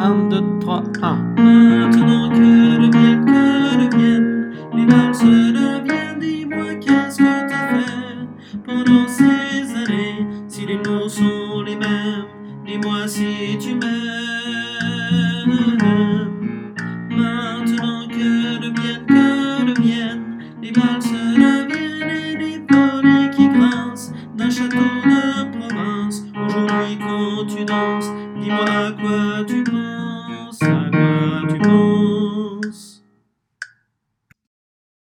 1, 2, 3, 1. Maintenant que le que le les balles se deviennent, dis-moi qu'est-ce que t'as fait pendant ces années, si les mots sont les mêmes, dis-moi si tu m'aimes. Maintenant que le que le les balles se deviennent, et des volets qui grincent d'un château de province, aujourd'hui quand tu danses, dis-moi à quoi tu penses.